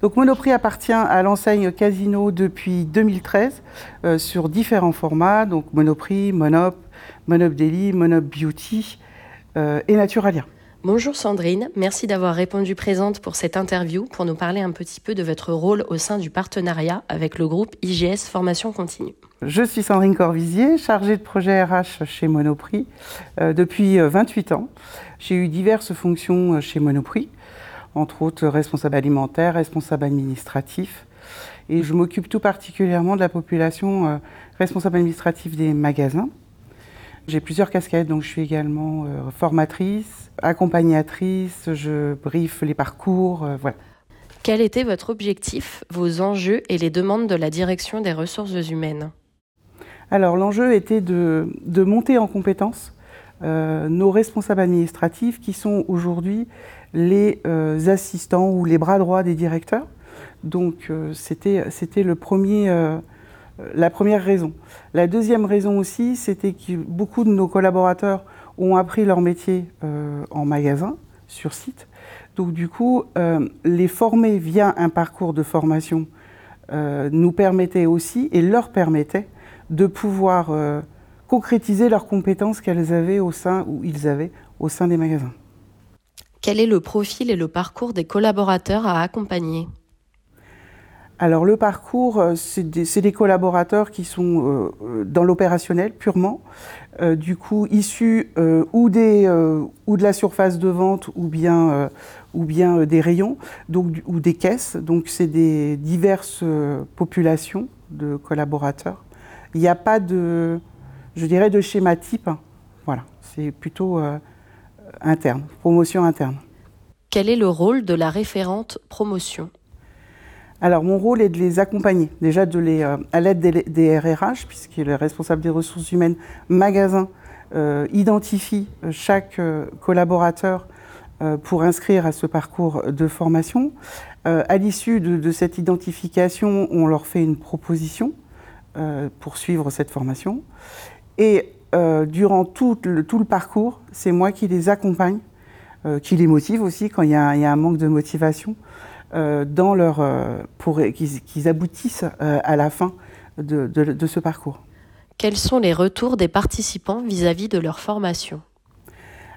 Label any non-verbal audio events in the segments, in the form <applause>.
Donc Monoprix appartient à l'enseigne Casino depuis 2013 euh, sur différents formats, donc Monoprix, Monop, Monop Daily, Monop Beauty euh, et Naturalia. Bonjour Sandrine, merci d'avoir répondu présente pour cette interview pour nous parler un petit peu de votre rôle au sein du partenariat avec le groupe IGS Formation Continue. Je suis Sandrine Corvisier, chargée de projet RH chez Monoprix euh, depuis 28 ans. J'ai eu diverses fonctions chez Monoprix entre autres responsable alimentaire, responsable administratif. Et je m'occupe tout particulièrement de la population euh, responsable administratif des magasins. J'ai plusieurs casquettes, donc je suis également euh, formatrice, accompagnatrice, je briefe les parcours, euh, voilà. Quel était votre objectif, vos enjeux et les demandes de la direction des ressources humaines? Alors l'enjeu était de, de, monter en compétence nos responsables administratifs qui sont aujourd'hui les euh, assistants ou les bras droits des directeurs. Donc euh, c'était euh, la première raison. La deuxième raison aussi, c'était que beaucoup de nos collaborateurs ont appris leur métier en magasin, sur site. Donc du coup, les former via un parcours de formation nous permettait aussi et leur permettait de pouvoir concrétiser leurs compétences qu'elles avaient au sein ou ils avaient au sein des magasins. Quel est le profil et le parcours des collaborateurs à accompagner? Alors le parcours, euh, c'est des, collaborateurs qui sont euh, euh, dans l'opérationnel purement, du coup issus ou, de la surface de vente ou bien, des rayons ou des caisses. Donc c'est des diverses populations de collaborateurs. Il n'y a pas de, je dirais, de schéma type. Voilà, c'est plutôt interne, promotion interne. Quel est le rôle de la référente promotion? Alors mon rôle est de les accompagner, déjà de les, euh, à l'aide des, RRH, puisque le responsable des ressources humaines magasin euh, identifie euh, chaque collaborateur pour inscrire à ce parcours de formation. à l'issue de, cette identification, on leur fait une proposition pour suivre cette formation. Et euh, durant tout le, tout le parcours, c'est moi qui les accompagne, euh, qui les motive aussi quand il y, a, un manque de motivation, euh, dans leur, pour qu'ils aboutissent à la fin de, de, ce parcours. Quels sont les retours des participants vis-à-vis de leur formation?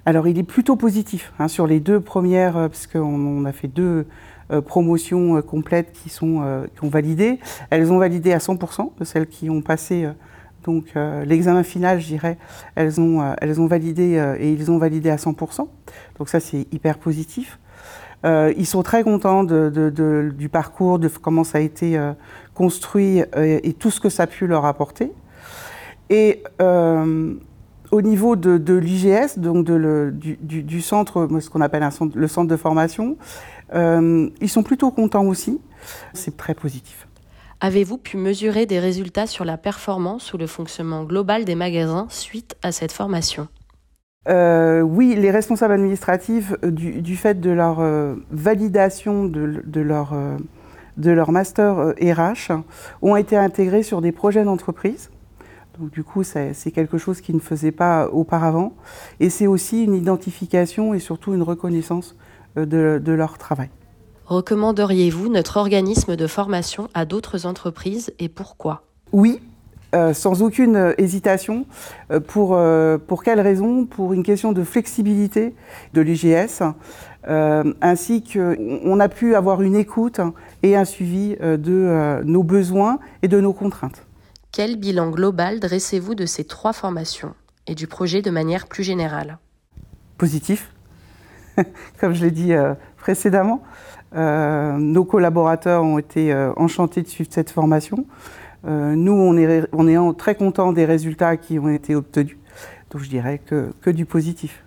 Alors il est plutôt positif hein, sur les deux premières, parce qu'on a fait deux promotions complètes qui, sont, qui ont validé. Elles ont validé à 100% de celles qui ont passé donc euh, l'examen final, je dirais, elles ont, euh, elles ont validé euh, et ils ont validé à 100%. Donc ça, c'est hyper positif. ils sont très contents du parcours, de comment ça a été construit et tout ce que ça a pu leur apporter. Et au niveau de, l'IGS, donc du, centre, ce qu'on appelle le centre de formation, ils sont plutôt contents aussi. C'est très positif. Avez-vous pu mesurer des résultats sur la performance ou le fonctionnement global des magasins suite à cette formation? Euh, oui, les responsables administratifs, euh, du, fait de leur euh, validation de, leur, master RH, ont été intégrés sur des projets d'entreprise. Du coup, c'est quelque chose qu'ils ne faisaient pas auparavant. Et c'est aussi une identification et surtout une reconnaissance de leur travail. Recommanderiez-vous notre organisme de formation à d'autres entreprises et pourquoi? Oui, euh, sans aucune euh, hésitation. Euh, pour, pour quelle raison? Pour une question de flexibilité de l'IGS, ainsi qu'on a pu avoir une écoute et un suivi de nos besoins et de nos contraintes. Quel bilan global dressez-vous de ces trois formations et du projet de manière plus générale? Positif, <laughs> comme je l'ai dit précédemment. Euh, nos collaborateurs ont été euh, enchantés de suivre cette formation. Euh, nous, on est, très contents des résultats qui ont été obtenus. Donc je dirais que du positif.